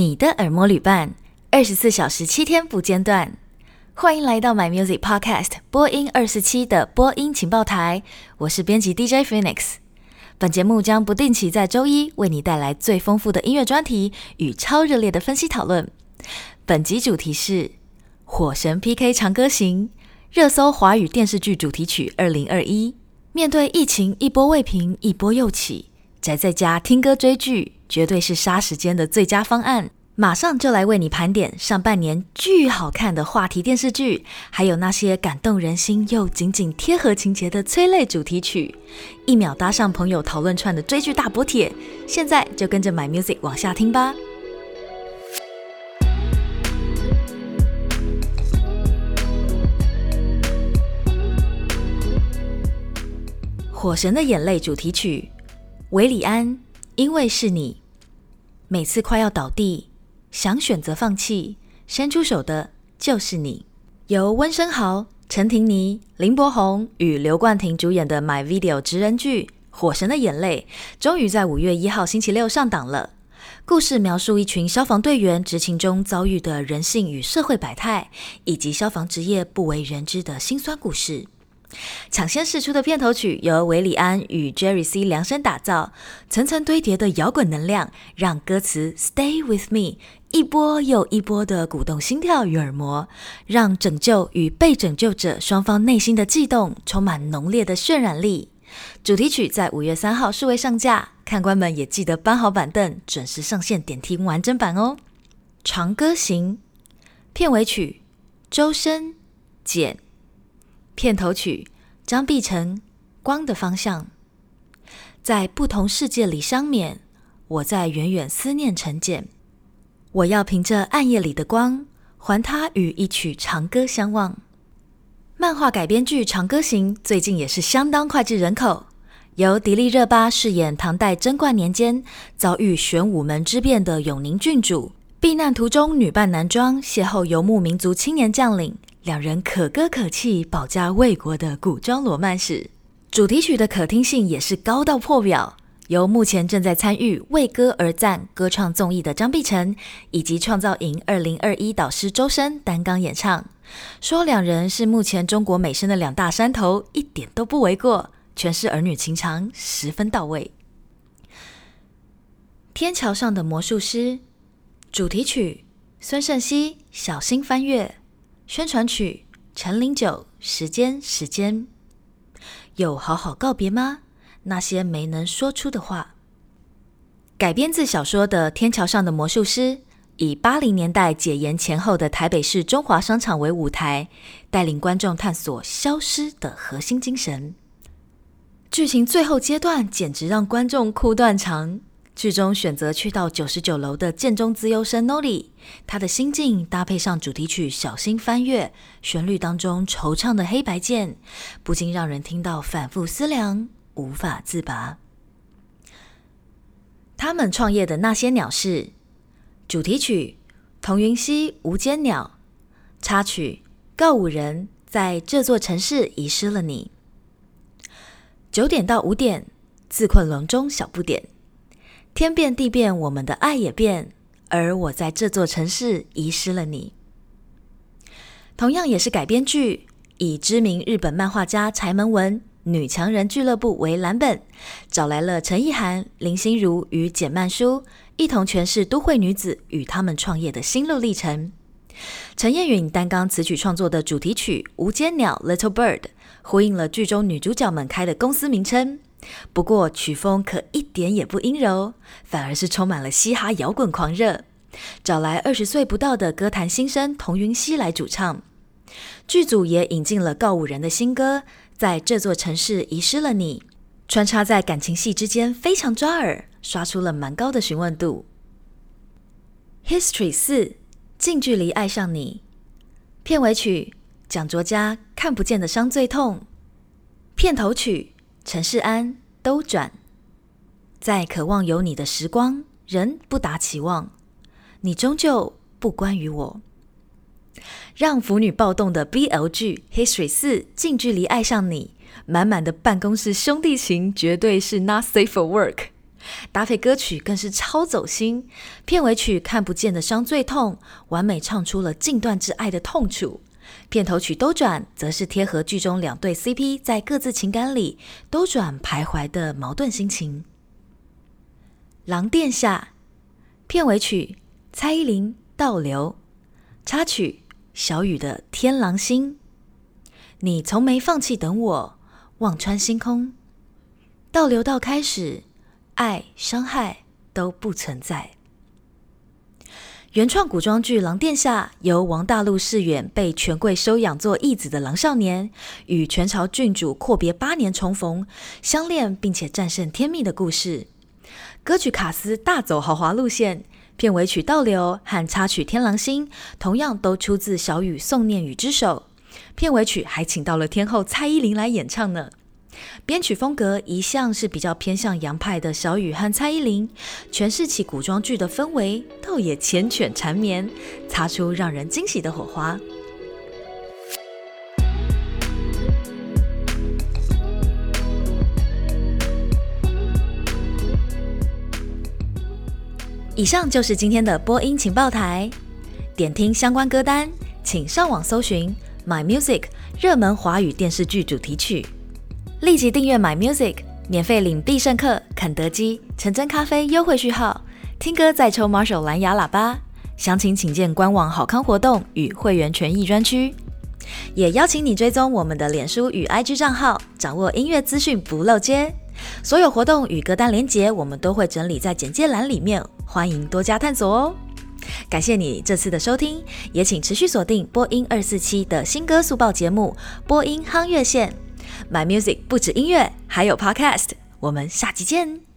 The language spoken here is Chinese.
你的耳膜旅伴，二十四小时七天不间断。欢迎来到 My Music Podcast 播音二四七的播音情报台，我是编辑 DJ Phoenix。本节目将不定期在周一为你带来最丰富的音乐专题与超热烈的分析讨论。本集主题是《火神 PK 长歌行》，热搜华语电视剧主题曲二零二一。面对疫情一波未平，一波又起，宅在家听歌追剧。绝对是杀时间的最佳方案。马上就来为你盘点上半年巨好看的话题电视剧，还有那些感动人心又紧紧贴合情节的催泪主题曲。一秒搭上朋友讨论串的追剧大补帖，现在就跟着 My Music 往下听吧。《火神的眼泪》主题曲，韦礼安，因为是你。每次快要倒地，想选择放弃，伸出手的就是你。由温升豪、陈婷妮、林柏宏与刘冠廷主演的 My Video 职人剧《火神的眼泪》，终于在五月一号星期六上档了。故事描述一群消防队员执勤中遭遇的人性与社会百态，以及消防职业不为人知的辛酸故事。抢先试出的片头曲由韦礼安与 Jerry C 量身打造，层层堆叠的摇滚能量让歌词 Stay with me 一波又一波的鼓动心跳与耳膜，让拯救与被拯救者双方内心的悸动充满浓烈的渲染力。主题曲在五月三号数位上架，看官们也记得搬好板凳，准时上线点听完整版哦。长歌行片尾曲周深简。片头曲张碧晨《光的方向》，在不同世界里相勉，我在远远思念成茧。我要凭着暗夜里的光，还他与一曲长歌相望。漫画改编剧《长歌行》最近也是相当脍炙人口，由迪丽热巴饰演唐代贞观年间遭遇玄武门之变的永宁郡主，避难途中女扮男装，邂逅游牧民族青年将领。两人可歌可泣、保家卫国的古装罗曼史，主题曲的可听性也是高到破表。由目前正在参与为歌而赞歌唱综艺的张碧晨，以及创造营二零二一导师周深担纲演唱，说两人是目前中国美声的两大山头，一点都不为过。诠释儿女情长十分到位。天桥上的魔术师主题曲，孙盛希《小心翻阅》。宣传曲陈零九，时间时间，有好好告别吗？那些没能说出的话。改编自小说的《天桥上的魔术师》，以八零年代解严前后的台北市中华商场为舞台，带领观众探索消失的核心精神。剧情最后阶段简直让观众哭断肠。剧中选择去到九十九楼的建中资优生 Nori，他的心境搭配上主题曲《小心翻阅》，旋律当中惆怅的黑白键，不禁让人听到反复思量，无法自拔。他们创业的那些鸟事，主题曲童云溪《无间鸟》，插曲告五人在这座城市遗失了你。九点到五点，自困笼中小不点。天变地变，我们的爱也变，而我在这座城市遗失了你。同样也是改编剧，以知名日本漫画家柴门文《女强人俱乐部》为蓝本，找来了陈意涵、林心如与简曼书，一同诠释都会女子与她们创业的心路历程。陈彦允担纲词曲创作的主题曲《无间鸟》（Little Bird） 呼应了剧中女主角们开的公司名称。不过曲风可一点也不阴柔，反而是充满了嘻哈摇滚狂热。找来二十岁不到的歌坛新生童云熙来主唱，剧组也引进了告五人的新歌，在这座城市遗失了你，穿插在感情戏之间，非常抓耳，刷出了蛮高的询问度。History 四，近距离爱上你，片尾曲蒋卓嘉看不见的伤最痛，片头曲。陈势安兜转，在渴望有你的时光，仍不达期望，你终究不关于我。让腐女暴动的 BL 剧《History 四》近距离爱上你，满满的办公室兄弟情，绝对是 Not safe for work。搭配歌曲更是超走心。片尾曲《看不见的伤最痛》完美唱出了禁断之爱的痛楚。片头曲《兜转》则是贴合剧中两对 CP 在各自情感里兜转徘徊的矛盾心情。《狼殿下》片尾曲蔡依林《倒流》，插曲小雨的《天狼星》。你从没放弃等我，望穿星空，倒流到开始，爱伤害都不存在。原创古装剧《狼殿下》由王大陆饰演被权贵收养做义子的狼少年，与权朝郡主阔别八年重逢，相恋并且战胜天命的故事。歌曲卡司大走豪华路线，片尾曲《倒流》和插曲《天狼星》同样都出自小雨宋念宇之手。片尾曲还请到了天后蔡依林来演唱呢。编曲风格一向是比较偏向洋派的，小雨和蔡依林诠释起古装剧的氛围，倒也缱绻缠绵，擦出让人惊喜的火花。以上就是今天的播音情报台，点听相关歌单，请上网搜寻 My Music 热门华语电视剧主题曲。立即订阅 My Music，免费领必胜客、肯德基、橙真咖啡优惠序号，听歌再抽 Marshall 蓝牙喇叭。详情请见官网好康活动与会员权益专区。也邀请你追踪我们的脸书与 IG 账号，掌握音乐资讯不漏接。所有活动与歌单连结，我们都会整理在简介栏里面，欢迎多加探索哦。感谢你这次的收听，也请持续锁定播音二四七的新歌速报节目《播音夯乐线》。My Music 不止音乐，还有 Podcast。我们下期见。